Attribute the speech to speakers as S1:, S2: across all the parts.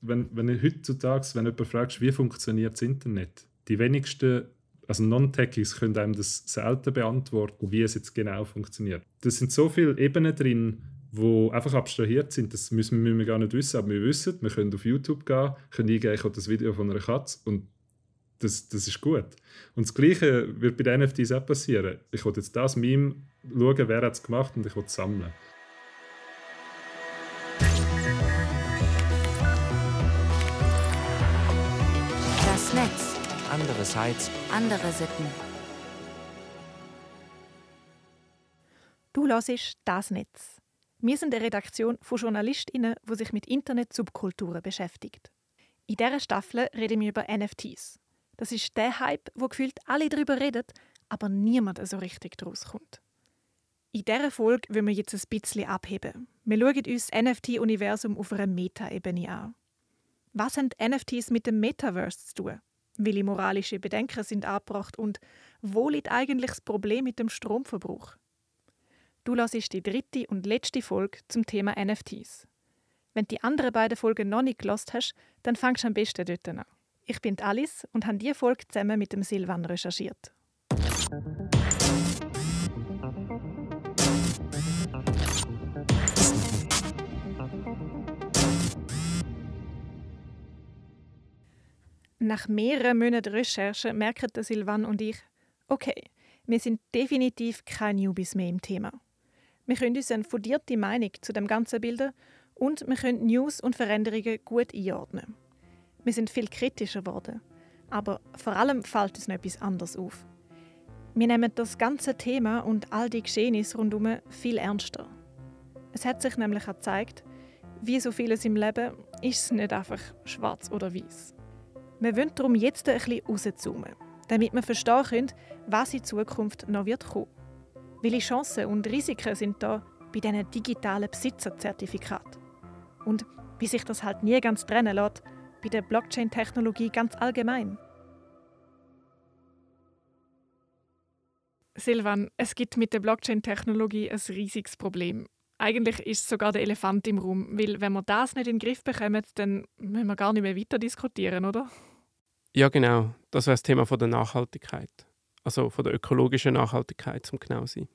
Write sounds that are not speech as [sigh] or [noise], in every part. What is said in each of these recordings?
S1: Wenn, wenn du heutzutage, wenn jemand fragst, wie funktioniert das Internet, die wenigsten, also Non-Techies können einem das selten beantworten, wie es jetzt genau funktioniert. Da sind so viele Ebenen drin, die einfach abstrahiert sind, das müssen, müssen wir gar nicht wissen, aber wir wissen, wir können auf YouTube gehen, können eingeben, ich habe das Video von einer Katze und das, das ist gut. Und das Gleiche wird bei den NFTs auch passieren. Ich will jetzt das Meme schauen, wer hat es gemacht und ich will es sammeln.
S2: Andere Sites.
S3: Andere Sitten.
S4: Du hörst «Das Netz». Wir sind eine Redaktion von JournalistInnen, die sich mit Internet-Subkulturen beschäftigt. In dieser Staffel reden wir über NFTs. Das ist der Hype, wo gefühlt alle darüber reden, aber niemand so richtig draus kommt. In dieser Folge wollen wir jetzt ein bisschen abheben. Wir schauen uns das NFT-Universum auf einer Meta-Ebene an. Was haben NFTs mit dem Metaverse zu tun? Welche moralische Bedenken sind angebracht und wo liegt eigentlich das Problem mit dem Stromverbrauch? Du hörst die dritte und letzte Folge zum Thema NFTs. Wenn du die anderen beiden Folgen noch nicht gelost hast, dann fangst du am besten dort an. Ich bin Alice und habe diese Folge zusammen mit dem Silvan recherchiert. Nach mehreren Monaten Recherche merken Silvan und ich, okay, wir sind definitiv keine Newbies mehr im Thema. Wir können uns eine fundierte Meinung zu dem Ganzen bilden und wir können News und Veränderungen gut einordnen. Wir sind viel kritischer geworden. Aber vor allem fällt uns noch etwas anderes auf. Wir nehmen das ganze Thema und all die Geschehnisse rundherum viel ernster. Es hat sich nämlich gezeigt, wie so vieles im Leben ist es nicht einfach schwarz oder weiß. Wir wollen darum jetzt ein bisschen rauszoomen, damit wir verstehen können, was in Zukunft noch wird kommen. Welche Chancen und Risiken sind da bei diesen digitalen Besitzerzertifikaten? Und wie sich das halt nie ganz trennen lässt, bei der Blockchain-Technologie ganz allgemein. Silvan, es gibt mit der Blockchain-Technologie ein riesiges Problem. Eigentlich ist es sogar der Elefant im Raum, weil wenn wir das nicht in den Griff bekommen, dann müssen wir gar nicht mehr weiter diskutieren, oder?
S5: Ja, genau. Das wäre das Thema von der Nachhaltigkeit. Also von der ökologischen Nachhaltigkeit, um genau sein.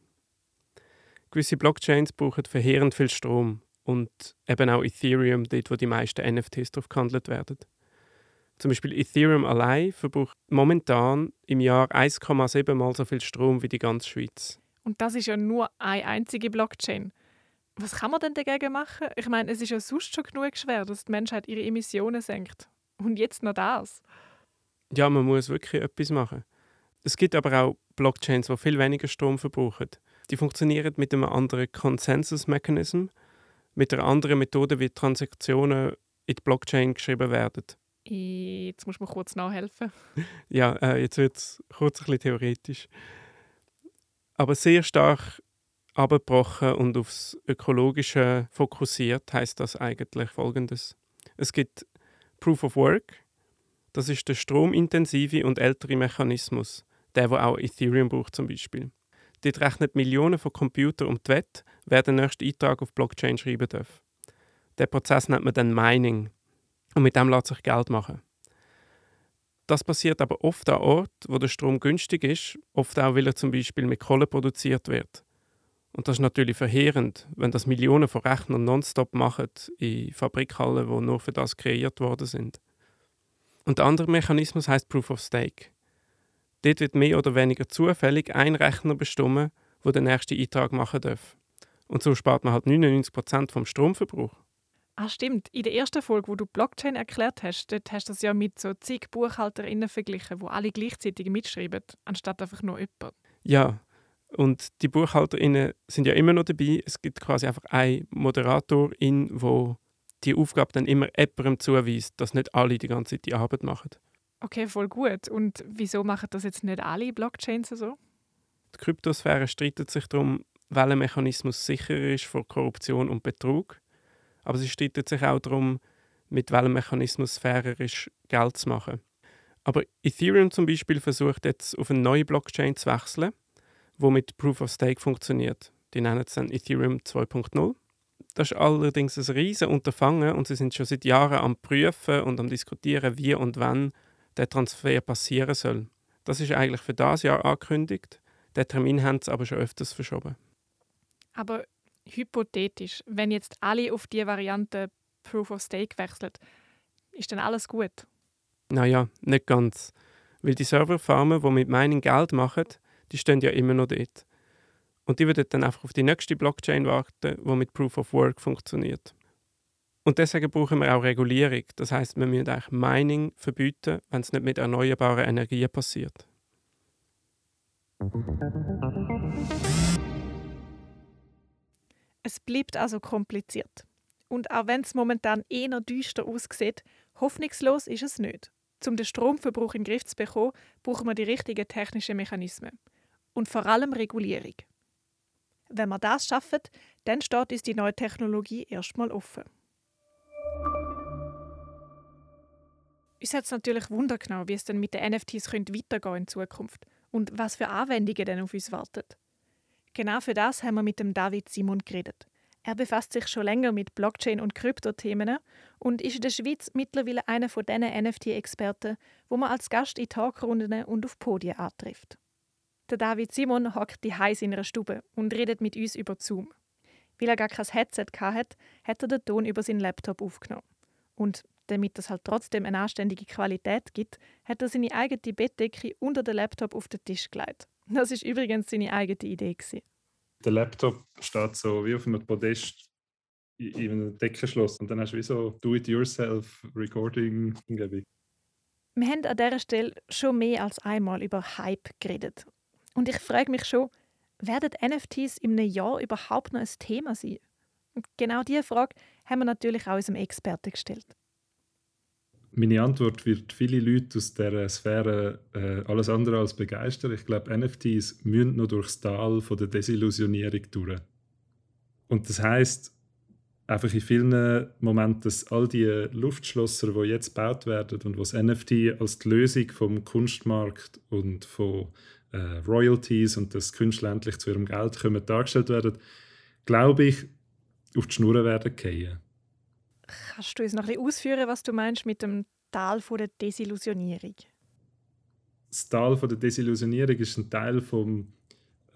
S5: Gewisse Blockchains brauchen verheerend viel Strom und eben auch Ethereum, dort wo die meisten NFTs drauf gehandelt werden. Zum Beispiel Ethereum allein verbraucht momentan im Jahr 1,7 mal so viel Strom wie die ganze Schweiz.
S4: Und das ist ja nur eine einzige Blockchain. Was kann man denn dagegen machen? Ich meine, es ist ja sonst schon genug schwer, dass die Menschheit ihre Emissionen senkt. Und jetzt noch das.
S5: Ja, man muss wirklich etwas machen. Es gibt aber auch Blockchains, die viel weniger Strom verbrauchen. Die funktionieren mit einem anderen Consensus-Mechanism mit einer anderen Methode, wie Transaktionen in die Blockchain geschrieben werden.
S4: Jetzt muss man kurz nachhelfen. [laughs]
S5: ja, äh, jetzt wird es kurz ein bisschen theoretisch. Aber sehr stark abgebrochen und aufs Ökologische fokussiert, heißt das eigentlich folgendes. Es gibt Proof of Work, das ist der stromintensive und ältere Mechanismus, der, wo auch Ethereum braucht zum Beispiel. Dort rechnet Millionen von Computern um die Wette, wer den nächsten Eintrag auf Blockchain schreiben darf. Der Prozess nennt man dann Mining. Und mit dem lässt sich Geld machen. Das passiert aber oft an Orten, wo der Strom günstig ist, oft auch, weil er zum Beispiel mit Kohle produziert wird. Und das ist natürlich verheerend, wenn das Millionen von Rechnern nonstop machen in Fabrikhallen, die nur für das kreiert worden sind. Und der andere Mechanismus heißt Proof of Stake. Dort wird mehr oder weniger zufällig ein Rechner bestimmen, wo der nächste Eintrag machen darf. Und so spart man halt 99% vom Stromverbrauch.
S4: Ah, stimmt. In der ersten Folge, wo du Blockchain erklärt hast, dort hast du das ja mit so zig BuchhalterInnen verglichen, wo alle gleichzeitig mitschreiben, anstatt einfach nur jemand.
S5: Ja, und die BuchhalterInnen sind ja immer noch dabei. Es gibt quasi einfach einen Moderatorin, wo die Aufgabe dann immer jemandem zuweist, dass nicht alle die ganze Zeit die Arbeit machen.
S4: Okay, voll gut. Und wieso machen das jetzt nicht alle Blockchains so?
S5: Die Kryptosphäre streitet sich darum, welcher Mechanismus sicherer ist vor Korruption und Betrug. Aber sie streitet sich auch darum, mit welchem Mechanismus fairer ist, Geld zu machen. Aber Ethereum zum Beispiel versucht jetzt auf eine neue Blockchain zu wechseln, wo mit Proof of Stake funktioniert. Die nennen es dann Ethereum 2.0. Das ist allerdings ein riesiges Unterfangen und sie sind schon seit Jahren am Prüfen und am Diskutieren, wie und wann der Transfer passieren soll. Das ist eigentlich für das Jahr angekündigt. Den Termin haben sie aber schon öfters verschoben.
S4: Aber hypothetisch, wenn jetzt alle auf die Variante Proof of Stake wechseln, ist dann alles gut?
S5: Naja, nicht ganz. Weil die Serverfarmen, die mit Mining Geld machen, die stehen ja immer noch dort. Und die würden dann einfach auf die nächste Blockchain warten, die mit Proof of Work funktioniert. Und deswegen brauchen wir auch Regulierung. Das heißt, wir müssen eigentlich Mining verbieten, wenn es nicht mit erneuerbaren Energien passiert.
S4: Es bleibt also kompliziert. Und auch wenn es momentan eher düster aussieht, hoffnungslos ist es nicht. Um den Stromverbrauch in den Griff zu bekommen, brauchen wir die richtigen technischen Mechanismen. Und vor allem Regulierung. Wenn wir das schaffen, dann steht uns die neue Technologie erstmal offen. Uns hat es natürlich Wunder genommen, wie es dann mit den NFTs weitergehen in Zukunft und was für Anwendungen denn auf uns warten. Genau für das haben wir mit dem David Simon geredet. Er befasst sich schon länger mit Blockchain- und Kryptothemen und ist in der Schweiz mittlerweile einer von diesen NFT-Experten, wo man als Gast in Talkrunden und auf Podien antrifft. Der David Simon hockt die heiß in einer Stube und redet mit uns über Zoom. Weil er gar kein Headset hatte, hat er den Ton über seinen Laptop aufgenommen. Und damit es halt trotzdem eine anständige Qualität gibt, hat er seine eigene Bettdecke unter den Laptop auf den Tisch gelegt. Das ist übrigens seine eigene Idee. Gewesen.
S1: Der Laptop steht so wie auf einem Podest in einem Deckenschloss und dann hast du wie so Do-it-yourself-Recording-Umgebung.
S4: Wir haben an dieser Stelle schon mehr als einmal über Hype geredet. Und ich frage mich schon, werden NFTs in einem Jahr überhaupt noch ein Thema sein? Und genau diese Frage haben wir natürlich auch unserem Experten gestellt.
S1: Meine Antwort wird viele Leute aus dieser Sphäre äh, alles andere als begeistern. Ich glaube, NFTs müssen noch durchs Tal von der Desillusionierung durch. Und das heißt einfach in vielen Momenten, dass all die Luftschlosser, die jetzt gebaut werden und wo das NFT als die Lösung vom Kunstmarkt und von äh, Royalties und das Künstler endlich zu ihrem Geld kommen, dargestellt werden, glaube ich, auf die Schnur werden fallen.
S4: Kannst du uns noch ein bisschen ausführen, was du meinst mit dem Tal von der Desillusionierung?
S1: Das Tal von der Desillusionierung ist ein Teil vom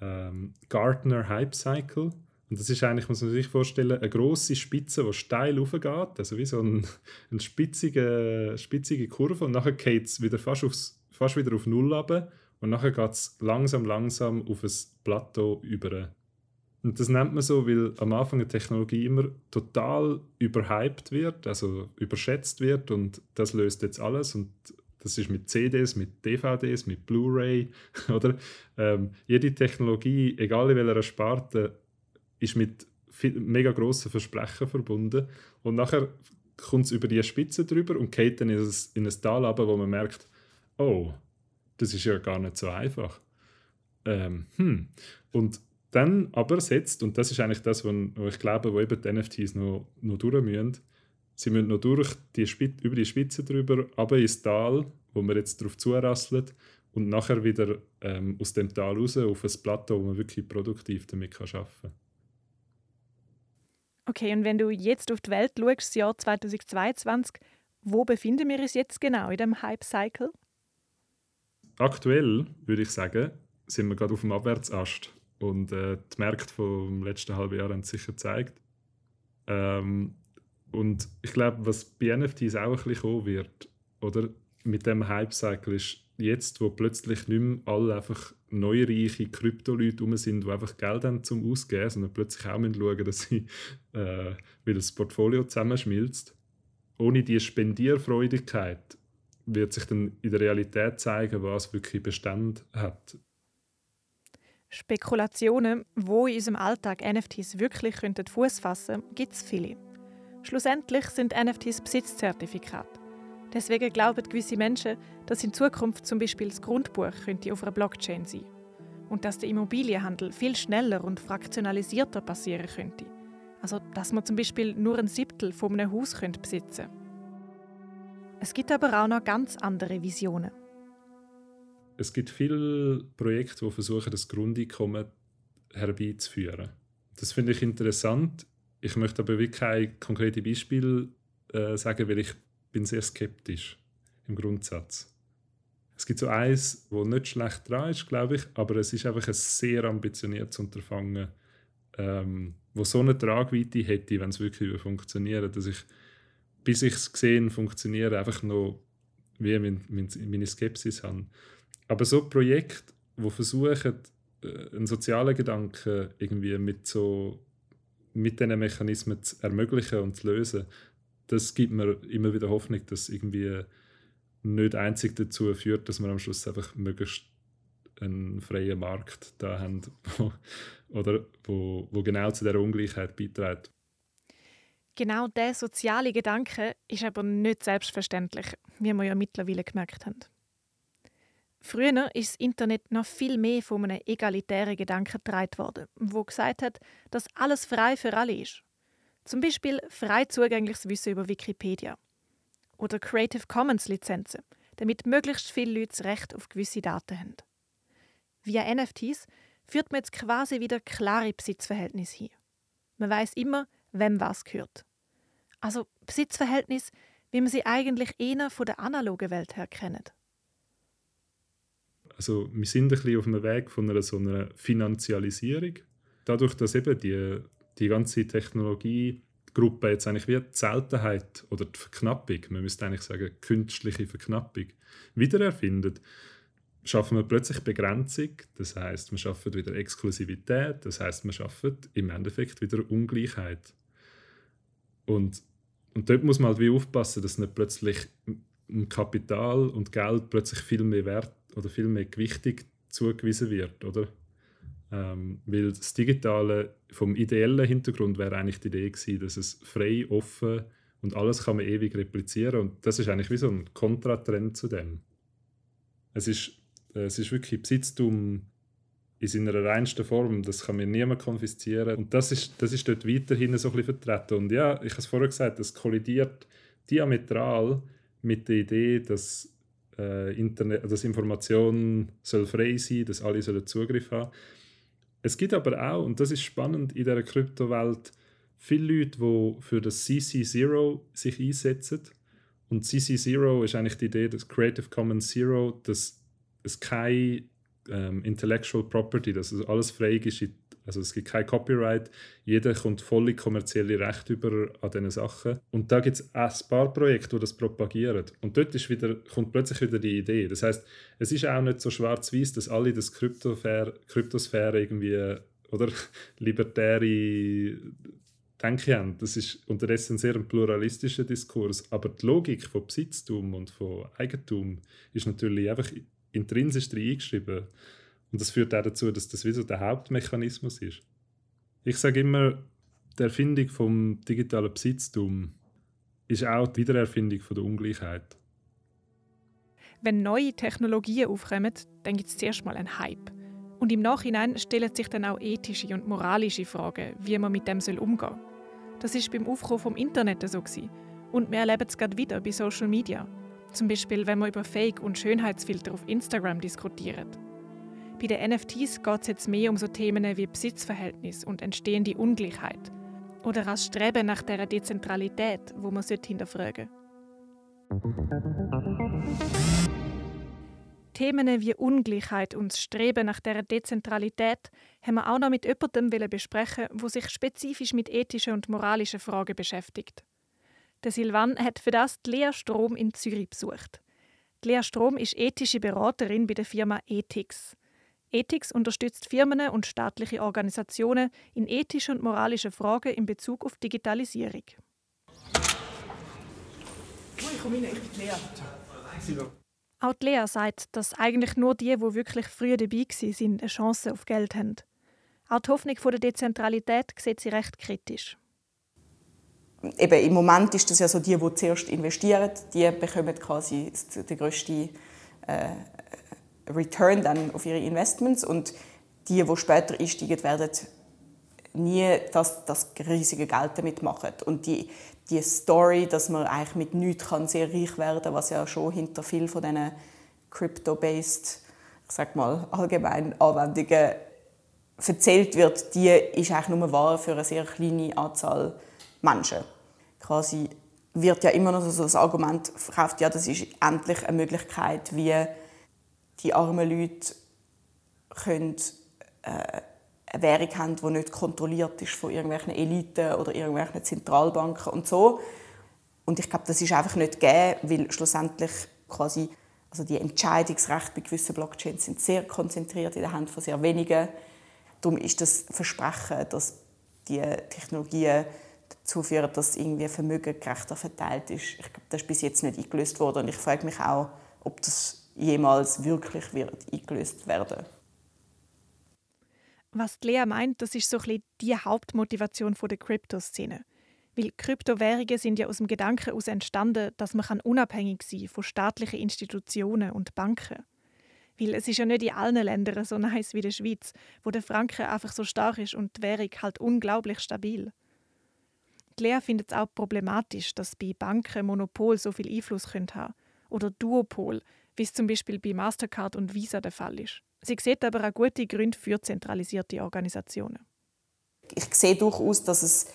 S1: ähm, Gartner Hype Cycle. Und das ist eigentlich, muss man sich vorstellen, eine große Spitze, die steil aufgeht, also wie so ein, [laughs] eine spitzige, spitzige Kurve. Und nachher geht es wieder fast, aufs, fast wieder auf Null runter. Und nachher geht es langsam, langsam auf ein Plateau über. Und das nennt man so, weil am Anfang eine Technologie immer total überhyped wird, also überschätzt wird und das löst jetzt alles und das ist mit CDs, mit DVDs, mit Blu-ray, [laughs] oder? Ähm, jede Technologie, egal in welcher Sparte, ist mit viel, mega grossen Versprechen verbunden und nachher kommt es über die Spitze drüber und geht dann in ein, in ein Tal runter, wo man merkt, oh, das ist ja gar nicht so einfach. Ähm, hm. Und dann aber setzt, und das ist eigentlich das, wo ich glaube, wo eben die NFTs noch, noch durch müssen, sie müssen noch durch die Spitze, über die Spitze drüber, aber ins Tal, wo man jetzt darauf zurasseln und nachher wieder ähm, aus dem Tal raus auf ein Plateau, wo man wirklich produktiv damit kann arbeiten kann.
S4: Okay, und wenn du jetzt auf die Welt schaust, das Jahr 2022, wo befinden wir uns jetzt genau in dem Hype-Cycle?
S1: Aktuell würde ich sagen, sind wir gerade auf dem Abwärtsast. Und äh, die Märkte vom letzten halben Jahr haben es sicher gezeigt. Ähm, und ich glaube, was bei NFTs auch ein bisschen kommen wird, oder mit dem Hype-Cycle ist jetzt, wo plötzlich nicht mehr alle einfach neureiche Krypto-Leute rum sind, die einfach Geld haben zum Ausgeben, sondern plötzlich auch schauen müssen, dass sie, äh, weil das Portfolio zusammenschmilzt. Ohne diese Spendierfreudigkeit wird sich dann in der Realität zeigen, was wirklich Bestand hat.
S4: Spekulationen, wo in unserem Alltag NFTs wirklich Fuß fassen könnten, gibt es viele. Schlussendlich sind NFTs Besitzzertifikate. Deswegen glauben gewisse Menschen, dass in Zukunft zum Beispiel das Grundbuch könnte auf einer Blockchain sein und dass der Immobilienhandel viel schneller und fraktionalisierter passieren könnte. Also, dass man zum Beispiel nur ein Siebtel von einem Haus besitzen könnte. Es gibt aber auch noch ganz andere Visionen
S1: es gibt viele Projekte, die versuchen, das Grundeinkommen herbeizuführen. Das finde ich interessant, Ich möchte aber wirklich kein konkretes Beispiel äh, sagen, weil ich bin sehr skeptisch im Grundsatz. Es gibt so eins, wo nicht schlecht dran ist, glaube ich, aber es ist einfach ein sehr ambitioniertes Unterfangen, ähm, wo so eine Tragweite hätte, wenn es wirklich funktioniert, dass ich, bis ich es gesehen funktioniert, einfach noch wie mein, mein, meine Skepsis habe. Aber so Projekte, wo versuchen, äh, einen sozialen Gedanken irgendwie mit so mit diesen Mechanismen zu ermöglichen und zu lösen, das gibt mir immer wieder Hoffnung, dass irgendwie nicht einzig dazu führt, dass wir am Schluss einfach möglichst einen freien Markt da haben, [laughs] wo, oder wo, wo genau zu der Ungleichheit beiträgt.
S4: Genau der soziale Gedanke ist aber nicht selbstverständlich, wie wir ja mittlerweile gemerkt haben. Früher ist das Internet noch viel mehr von einem egalitären Gedanken getragen worden, wo gesagt hat, dass alles frei für alle ist. Zum Beispiel frei zugängliches Wissen über Wikipedia oder Creative Commons Lizenzen, damit möglichst viele Leute das Recht auf gewisse Daten haben. Via NFTs führt man jetzt quasi wieder klare Besitzverhältnisse hin. Man weiß immer, wem was gehört. Also Besitzverhältnis, wie man sie eigentlich eher von der analogen Welt her kennt.
S1: Also wir sind ein bisschen auf einem Weg von einer so einer Finanzialisierung. Dadurch, dass eben die, die ganze Technologiegruppe jetzt eigentlich wie die Seltenheit oder die Verknappung, man müsste eigentlich sagen künstliche Verknappung, wiedererfindet, schaffen wir plötzlich Begrenzung. Das heißt, wir schaffen wieder Exklusivität. Das heißt, wir schaffen im Endeffekt wieder Ungleichheit. Und, und dort muss man halt wie aufpassen, dass nicht plötzlich Kapital und Geld plötzlich viel mehr Wert oder viel mehr Gewichtung zugewiesen wird, oder? Ähm, weil das Digitale vom ideellen Hintergrund wäre eigentlich die Idee gewesen, dass es frei, offen und alles kann man ewig replizieren und das ist eigentlich wie so ein Kontratrend zu dem. Es ist, es ist wirklich Besitztum in seiner reinsten Form, das kann mir niemand konfiszieren und das ist, das ist dort weiterhin so ein bisschen vertreten und ja, ich habe es vorher gesagt, das kollidiert diametral mit der Idee, dass äh, Internet, dass Information soll frei sein, dass alle sollen Zugriff haben. Es gibt aber auch, und das ist spannend in der Kryptowelt, viele Leute, die für das CC0 sich einsetzen. Und CC0 ist eigentlich die Idee, dass Creative Commons Zero, dass es keine ähm, Intellectual Property, dass alles frei ist in also es gibt kein Copyright, jeder kommt volle kommerzielle Rechte über an diesen Sachen. Und da gibt es ein paar Projekte, die das propagieren. Und dort ist wieder, kommt plötzlich wieder die Idee. Das heißt, es ist auch nicht so schwarz-weiß, dass alle das Kryptosphäre irgendwie oder [laughs] libertäre Denke haben. Das ist unterdessen ein sehr pluralistischer Diskurs. Aber die Logik von Besitztum und von Eigentum ist natürlich einfach intrinsisch drin eingeschrieben. Und das führt auch dazu, dass das wie so der Hauptmechanismus ist. Ich sage immer, die Erfindung vom digitalen Besitztum ist auch die Wiedererfindung von der Ungleichheit.
S4: Wenn neue Technologien aufkommen, dann gibt es zuerst mal einen Hype. Und im Nachhinein stellen sich dann auch ethische und moralische Fragen, wie man mit dem umgehen soll. Das ist beim Aufkommen vom Internet so gewesen. Und wir erleben es gerade wieder bei Social Media. Zum Beispiel, wenn man über Fake- und Schönheitsfilter auf Instagram diskutiert. Bei den NFTs geht es jetzt mehr um so Themen wie Besitzverhältnis und entstehende Ungleichheit. Oder das Streben nach der Dezentralität, wo man hinterfragen Themen wie Ungleichheit und das Streben nach der Dezentralität haben wir auch noch mit jemandem besprechen, wo sich spezifisch mit ethischen und moralischen Fragen beschäftigt. Der Silvan hat für das die Lea Strom in Zürich besucht. Die Lea Strom ist ethische Beraterin bei der Firma Ethics. Ethix unterstützt Firmen und staatliche Organisationen in ethischen und moralischen Fragen in Bezug auf Digitalisierung. Ich komme rein, ich bin Lea. Auch die Lea sagt, dass eigentlich nur die, die wirklich früh dabei waren, eine Chance auf Geld haben. Auch die Hoffnung der Dezentralität sieht sie recht kritisch.
S2: Eben, Im Moment ist das ja so, die, die zuerst investieren, die bekommen quasi den grössten äh, Return dann auf ihre Investments und die, die später einsteigen, werden nie das, das riesige Geld damit machen. Und die, die Story, dass man eigentlich mit nichts kann sehr reich werden kann, was ja schon hinter viel von diesen crypto-based, ich sag mal, allgemeinen Anwendungen erzählt wird, die ist eigentlich nur wahr für eine sehr kleine Anzahl Menschen. Quasi wird ja immer noch so das Argument verkauft, ja, das ist endlich eine Möglichkeit, wie die armen Leute können, äh, eine Währung haben, die nicht kontrolliert ist von irgendwelchen Eliten oder irgendwelchen Zentralbanken und so. Und ich glaube, das ist einfach nicht gegeben, weil schlussendlich quasi also die Entscheidungsrechte bei gewissen Blockchains sind sehr konzentriert in den Händen von sehr wenigen. Darum ist das Versprechen, dass die Technologien dazu dass irgendwie Vermögen gerechter verteilt ist, ich glaube, das ist bis jetzt nicht eingelöst worden. Und ich frage mich auch, ob das jemals wirklich wird eingelöst werden
S4: Was Lea meint, das ist so ein die Hauptmotivation der Kryptoszene. Weil Kryptowährungen sind ja aus dem Gedanken heraus entstanden, dass man unabhängig sein kann von staatlichen Institutionen und Banken. Weil es ist ja nicht in allen Ländern so [laughs] nice wie der Schweiz, wo der Franken einfach so stark ist und die Währung halt unglaublich stabil. Die Lea findet es auch problematisch, dass bei Banken Monopol so viel Einfluss haben können oder Duopol, wie es zum Beispiel bei Mastercard und Visa der Fall ist. Sie sieht aber auch gute Gründe für zentralisierte Organisationen.
S2: Ich sehe durchaus, dass es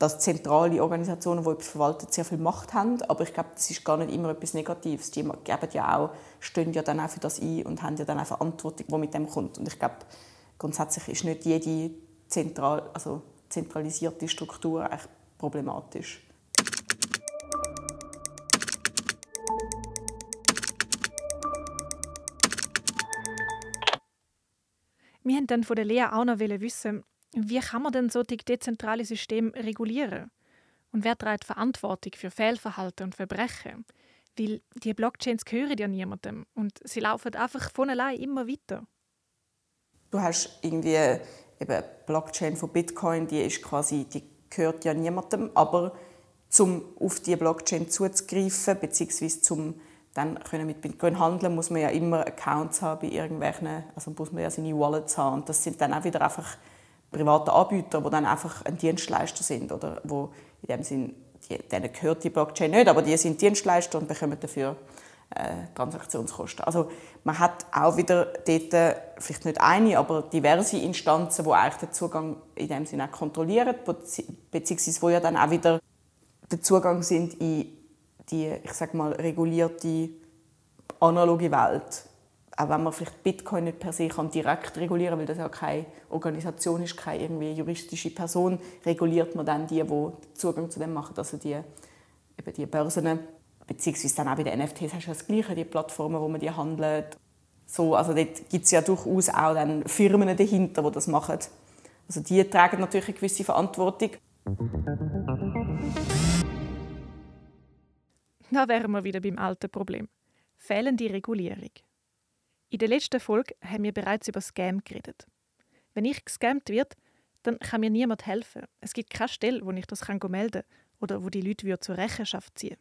S2: dass zentrale Organisationen, die etwas verwalten, sehr viel Macht haben. Aber ich glaube, das ist gar nicht immer etwas Negatives. Die geben ja auch, stehen ja dann auch für das ein und haben ja dann auch Verantwortung, die mit dem kommt. Und ich glaube, grundsätzlich ist nicht jede zentral, also zentralisierte Struktur echt problematisch.
S4: Wir haben dann von der Lea auch noch wissen, wie kann man denn so die dezentrale System regulieren? Und wer trägt Verantwortung für Fehlverhalten und Verbrechen? Weil die Blockchains gehören ja niemandem und sie laufen einfach von allein immer weiter.
S2: Du hast irgendwie eben Blockchain von Bitcoin, die ist quasi, die gehört ja niemandem, aber um auf die Blockchain zuzugreifen bzw. zum dann können mit Bitcoin handeln, muss man ja immer Accounts haben bei irgendwelchen, also muss man ja seine Wallets haben und das sind dann auch wieder einfach private Anbieter, die dann einfach ein Dienstleister sind oder wo in dem Sinn, die, denen gehört die Blockchain nicht, aber die sind Dienstleister und bekommen dafür äh, Transaktionskosten. Also man hat auch wieder dort vielleicht nicht eine, aber diverse Instanzen, die eigentlich den Zugang in dem Sinne auch kontrollieren, beziehungsweise wo ja dann auch wieder der Zugang sind in die, ich sag mal, regulierte analoge Welt auch wenn man vielleicht Bitcoin nicht per se kann direkt regulieren weil das ja keine Organisation ist, keine irgendwie juristische Person, reguliert man dann die, die Zugang zu dem machen, also die, eben die Börsen, beziehungsweise dann auch bei den NFTs hast du das Gleiche, die Plattformen, wo man die handelt. So, also dort gibt es ja durchaus auch dann Firmen dahinter, die das machen. Also die tragen natürlich eine gewisse Verantwortung.
S4: Da wären wir wieder beim alten Problem. Fehlende Regulierung. In der letzten Folge haben wir bereits über Scam geredet. Wenn ich gescammt wird, dann kann mir niemand helfen. Es gibt keine Stelle, wo ich das melden kann oder wo die Leute zur Rechenschaft ziehen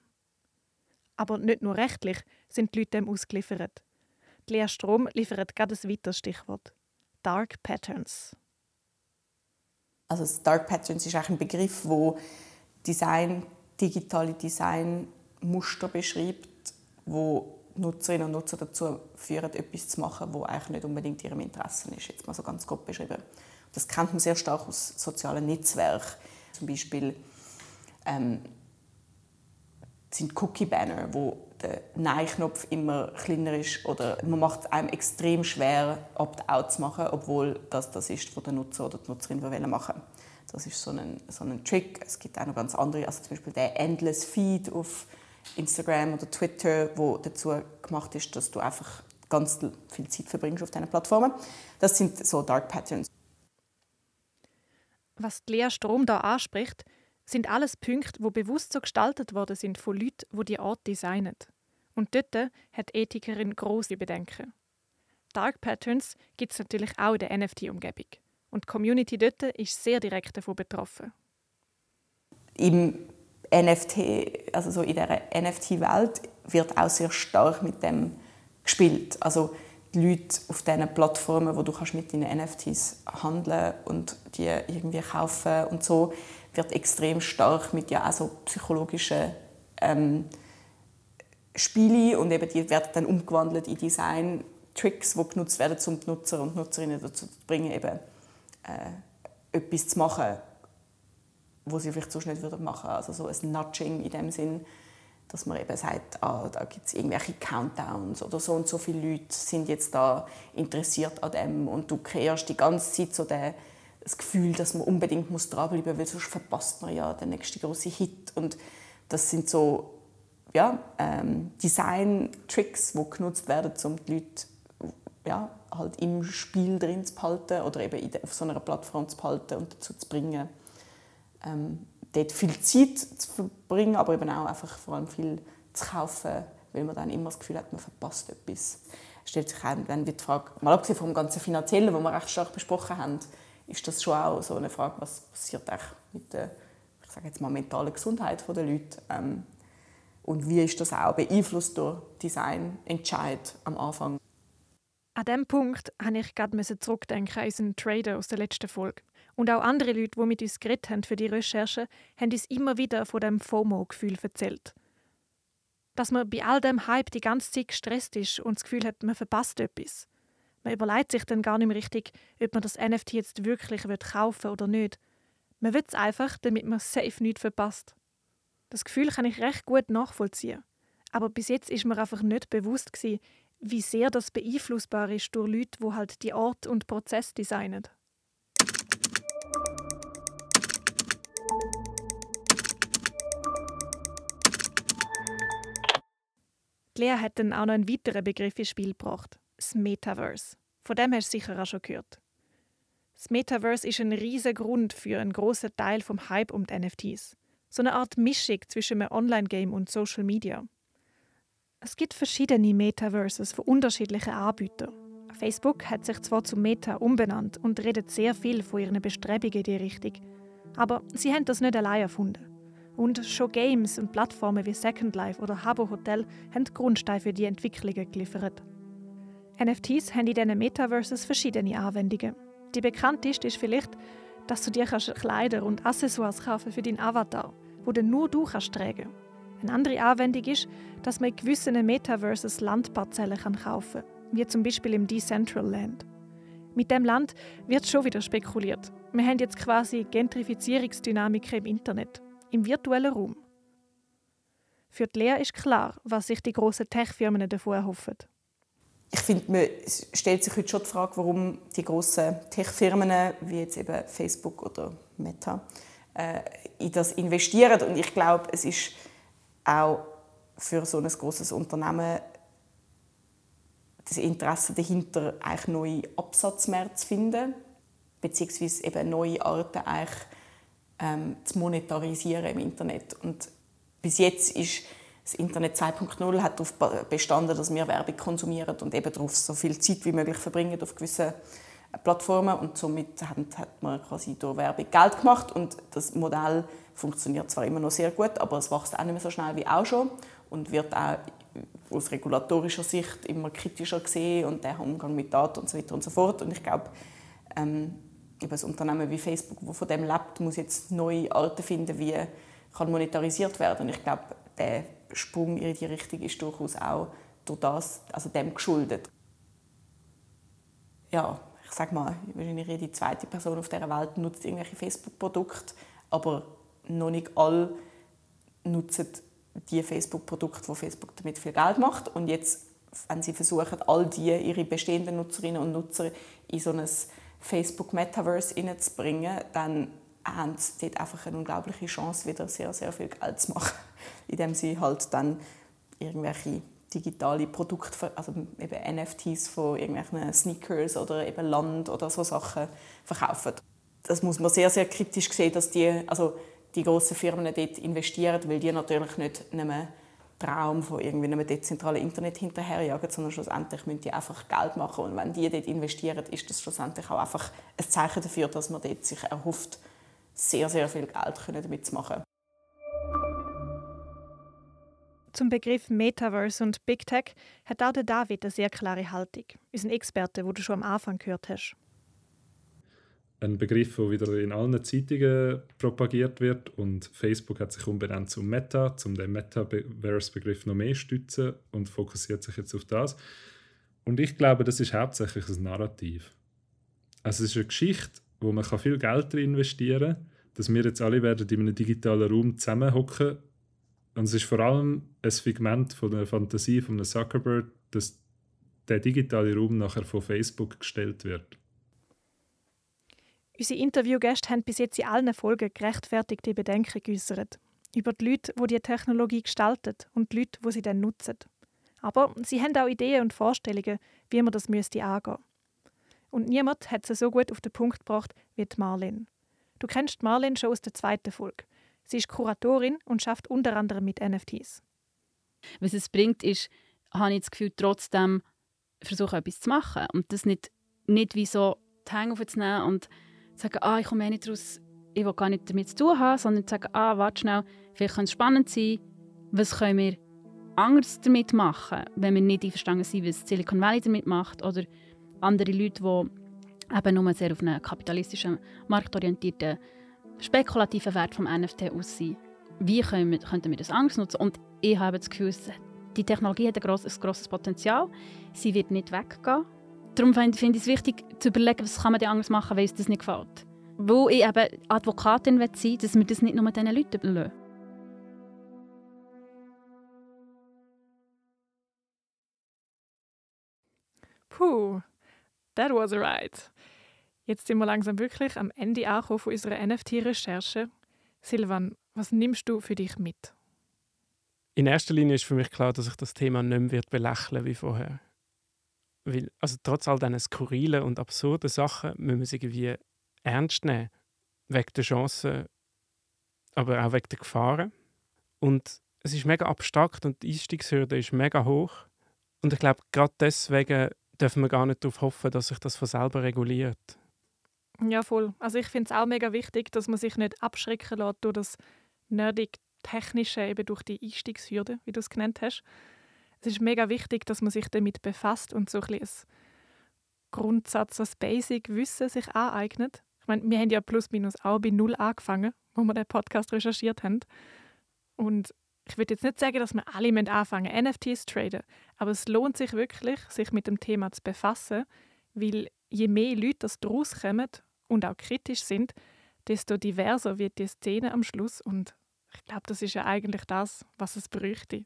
S4: Aber nicht nur rechtlich sind die Leute dem ausgeliefert. Die Lea Strom liefert gerade ein weiteres Stichwort. Dark Patterns.
S2: Also Dark Patterns ist ein Begriff, wo Design, digitale Designmuster beschreibt, wo Nutzerinnen und Nutzer dazu führen, etwas zu machen, was eigentlich nicht unbedingt ihrem Interesse ist, jetzt mal so ganz grob beschrieben. Das kennt man sehr stark aus sozialen Netzwerken. Zum Beispiel ähm, sind Cookie-Banner, wo der Nein-Knopf immer kleiner ist oder man macht es einem extrem schwer, Opt-out zu machen, obwohl das das ist, was der Nutzer oder die Nutzerin machen wollen. Das ist so ein, so ein Trick. Es gibt auch noch ganz andere, also zum Beispiel der Endless Feed auf Instagram oder Twitter, wo dazu gemacht ist, dass du einfach ganz viel Zeit verbringst auf diesen Plattformen. Das sind so Dark Patterns.
S4: Was Lea Strom da anspricht, sind alles Punkte, wo bewusst so gestaltet worden sind von Leuten, die die Art designen. Und dort hat die Ethikerin große Bedenken. Dark Patterns gibt es natürlich auch in der NFT-Umgebung. Und die Community dort ist sehr direkt davon betroffen.
S2: Im NFT, also so in der NFT-Welt, wird auch sehr stark mit dem gespielt. Also die Leute auf diesen Plattformen, wo du mit deinen NFTs handeln und die irgendwie kaufen und so, wird extrem stark mit ja auch so psychologischen ähm, Spielen und eben die werden dann umgewandelt in Design Tricks, die genutzt werden, um die Nutzer und Nutzerinnen dazu zu bringen, eben äh, etwas zu machen, was sie vielleicht nicht machen würden. Also so ein Nudging in dem Sinn, dass man eben sagt, ah, da gibt es irgendwelche Countdowns oder so und so viele Leute sind jetzt da interessiert an dem und du kreierst die ganze Zeit so den, das Gefühl, dass man unbedingt muss dranbleiben muss, weil sonst verpasst man ja den nächsten großen Hit und das sind so ja, ähm, Design-Tricks, die genutzt werden, um die Leute ja, halt im Spiel drin zu behalten oder eben auf so einer Plattform zu behalten und dazu zu bringen, ähm, dort viel Zeit zu verbringen, aber eben auch einfach vor allem viel zu kaufen, weil man dann immer das Gefühl hat, man verpasst etwas. Es stellt sich dann die Frage, mal abgesehen vom ganzen Finanziellen, was wir recht stark besprochen haben, ist das schon auch so eine Frage, was passiert mit der ich sage jetzt mal, mentalen Gesundheit der Leute ähm, und wie ist das auch beeinflusst durch Designentscheid am Anfang.
S4: An diesem Punkt musste ich gerade zurückdenken an unseren Trader aus der letzten Folge. Und auch andere Leute, die mit uns geredet haben für die Recherche, haben uns immer wieder von dem FOMO-Gefühl erzählt. Dass man bei all dem Hype die ganze Zeit gestresst ist und das Gefühl hat, man verpasst etwas. Man überlegt sich dann gar nicht mehr richtig, ob man das NFT jetzt wirklich kaufen will oder nicht. Man will es einfach, damit man safe nichts verpasst. Das Gefühl kann ich recht gut nachvollziehen. Aber bis jetzt ist mir einfach nicht bewusst gewesen, wie sehr das beeinflussbar ist durch Leute, die halt die Art und Prozess designen. Lea hat dann auch noch einen weiteren Begriff ins Spiel gebracht: das Metaverse. Von dem hast du sicher auch schon gehört. Das Metaverse ist ein riesiger Grund für einen großen Teil vom Hype um die NFTs. So eine Art Mischung zwischen einem Online-Game und Social Media. Es gibt verschiedene Metaverses von unterschiedlichen Anbietern. Facebook hat sich zwar zu Meta umbenannt und redet sehr viel von ihren Bestrebungen in die Richtung, aber sie haben das nicht allein erfunden. Und schon Games und Plattformen wie Second Life oder Habbo Hotel haben Grundsteine für die Entwicklungen geliefert. NFTs haben in diesen Metaverses verschiedene Anwendungen. Die bekannteste ist vielleicht, dass du dir Kleider und Accessoires kaufen für deinen Avatar, wo du nur du kannst tragen. Eine andere Anwendung ist, dass man in gewissen Metaverses Landparzellen kaufen kann, wie zum Beispiel im Decentraland. Mit dem Land wird schon wieder spekuliert. Wir haben jetzt quasi Gentrifizierungsdynamiken im Internet im virtuellen Raum. Für die Lehre ist klar, was sich die grossen Tech-Firmen davon erhoffen.
S2: Ich finde, man stellt sich heute schon die Frage, warum die grossen Tech-Firmen wie jetzt eben Facebook oder Meta äh, in das investieren. Und ich glaube, es ist auch für so ein großes Unternehmen das Interesse dahinter, eigentlich neue Absatzmärkte zu finden, beziehungsweise eben neue Arten eigentlich ähm, zu monetarisieren im Internet. Und bis jetzt ist das Internet 2.0 hat darauf bestanden, dass wir Werbung konsumieren und eben darauf so viel Zeit wie möglich verbringen auf gewissen Plattformen und somit hat, man quasi durch Werbung Geld gemacht und das Modell funktioniert zwar immer noch sehr gut, aber es wächst auch nicht mehr so schnell wie auch schon und wird auch aus regulatorischer Sicht immer kritischer gesehen und der Umgang mit Daten und so weiter und so fort und ich glaube ähm, eben ein Unternehmen wie Facebook, das von dem lebt, muss jetzt neue Arten finden, wie kann monetarisiert werden. Und ich glaube, der Sprung in die Richtung ist durchaus auch durch das, also dem geschuldet. Ja, ich sage mal, wahrscheinlich jede zweite Person auf dieser Welt nutzt irgendwelche Facebook-Produkte, aber noch nicht alle nutzen die Facebook-Produkte, wo Facebook damit viel Geld macht. Und jetzt, wenn sie versuchen, all die ihre bestehenden Nutzerinnen und Nutzer in so ein Facebook-Metaverse reinzubringen, dann haben sie dort einfach eine unglaubliche Chance, wieder sehr, sehr viel Geld zu machen, [laughs] indem sie halt dann irgendwelche digitale Produkte, also eben NFTs von irgendwelchen Sneakers oder eben Land oder so Sachen verkaufen. Das muss man sehr, sehr kritisch sehen, dass die, also die grossen Firmen dort investieren, weil die natürlich nicht mehr Traum von irgendwie einem dezentralen Internet hinterherjagen, sondern schlussendlich müssen die einfach Geld machen. Und wenn die dort investieren, ist das schlussendlich auch einfach ein Zeichen dafür, dass man dort sich erhofft, sehr, sehr viel Geld damit zu machen.
S4: Zum Begriff Metaverse und Big Tech hat auch der David eine sehr klare Haltung. Unser Experte, wo du schon am Anfang gehört hast
S1: ein Begriff, der wieder in allen Zeitungen propagiert wird und Facebook hat sich umbenannt zu Meta, um den Metaverse-Begriff noch mehr zu stützen und fokussiert sich jetzt auf das. Und ich glaube, das ist hauptsächlich ein Narrativ. Also es ist eine Geschichte, wo man viel Geld drin investieren kann, dass wir jetzt alle werden in einem digitalen Raum zusammenhocken und es ist vor allem ein Figment von der Fantasie von Zuckerberg, dass der digitale Raum nachher von Facebook gestellt wird.
S4: Unsere Interviewgäste haben bis jetzt in allen Folgen gerechtfertigte Bedenken geäußert. Über die Leute, die die Technologie gestalten und die Leute, die sie dann nutzen. Aber sie haben auch Ideen und Vorstellungen, wie man das müsste angehen. Und niemand hat sie so gut auf den Punkt gebracht wie die Marlene. Du kennst Marlene schon aus der zweiten Folge. Sie ist Kuratorin und schafft unter anderem mit NFTs.
S6: Was es bringt, ist, habe ich das Gefühl, trotzdem versuchen, etwas zu machen. Und das nicht, nicht wie so die Hänge aufzunehmen und sagen, ah, ich komme eh nicht raus, ich will gar nicht damit zu tun haben, sondern sagen, ah, warte schnell, vielleicht könnte es spannend sein, was können wir anders damit machen, wenn wir nicht einverstanden sind, was Silicon Valley damit macht oder andere Leute, die eben nur sehr auf einen kapitalistischen, marktorientierten, spekulativen Wert vom NFT aus sind. Wie können wir, könnten wir das anders nutzen? Und ich habe das Gefühl, die Technologie hat ein grosses, grosses Potenzial. Sie wird nicht weggehen. Darum finde ich es wichtig, zu überlegen, was kann man anders machen, wenn es das nicht gefällt. Wo ich eben Advokatin sein will, dass wir das nicht nur diesen Leuten lassen.
S4: Puh, that was a ride. Jetzt sind wir langsam wirklich am Ende angekommen von unserer NFT-Recherche. Silvan, was nimmst du für dich mit?
S5: In erster Linie ist für mich klar, dass ich das Thema nicht mehr belächeln wie vorher. Weil, also trotz all diesen skurrilen und absurden Sachen müssen wir es irgendwie ernst nehmen. Wegen der Chancen, aber auch wegen der Gefahren. Und es ist mega abstrakt und die Einstiegshürde ist mega hoch. Und ich glaube, gerade deswegen dürfen wir gar nicht darauf hoffen, dass sich das von selber reguliert.
S4: Ja, voll. Also ich finde es auch mega wichtig, dass man sich nicht abschrecken lässt durch das nerdig Technische, eben durch die Einstiegshürde, wie du es genannt hast. Es ist mega wichtig, dass man sich damit befasst und so ein, ein Grundsatz, das Basic-Wissen sich aneignet. Ich meine, wir haben ja plus minus auch bei Null angefangen, wo wir den Podcast recherchiert haben. Und ich würde jetzt nicht sagen, dass wir alle anfangen NFTs zu traden, aber es lohnt sich wirklich, sich mit dem Thema zu befassen, weil je mehr Leute das daraus kommen und auch kritisch sind, desto diverser wird die Szene am Schluss und ich glaube, das ist ja eigentlich das, was es bräuchte.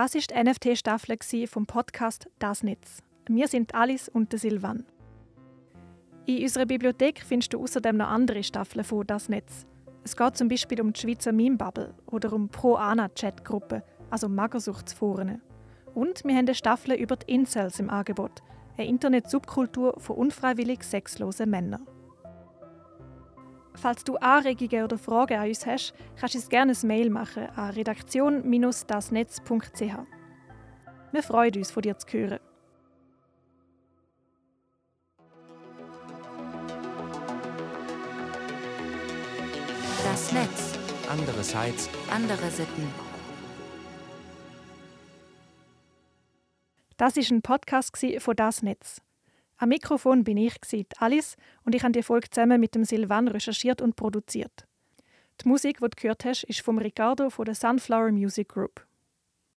S4: Das ist die NFT-Staffel vom Podcast Das Netz. Wir sind Alice und Silvan. In unserer Bibliothek findest du außerdem noch andere Staffeln von Das Netz. Es geht zum Beispiel um die Schweizer Meme-Bubble oder um Pro-Ana-Chat-Gruppen, also Magersuchtsforen. Und wir haben eine Staffel über die Incels im Angebot, eine Internet-Subkultur von unfreiwillig sexlosen Männern. Falls du Anregungen oder Fragen an uns hast, kannst du uns gerne ein Mail machen an redaktion-dasnetz.ch. Wir freuen uns, von dir zu hören.
S3: Das Netz.
S7: Andere Sites.
S3: Andere Sitten.
S4: Das ist ein Podcast von Das Netz. Am Mikrofon bin ich, Alice, und ich habe die Folge zusammen mit dem Silvan recherchiert und produziert. Die Musik, die du gehört hast, ist vom Ricardo von der Sunflower Music Group.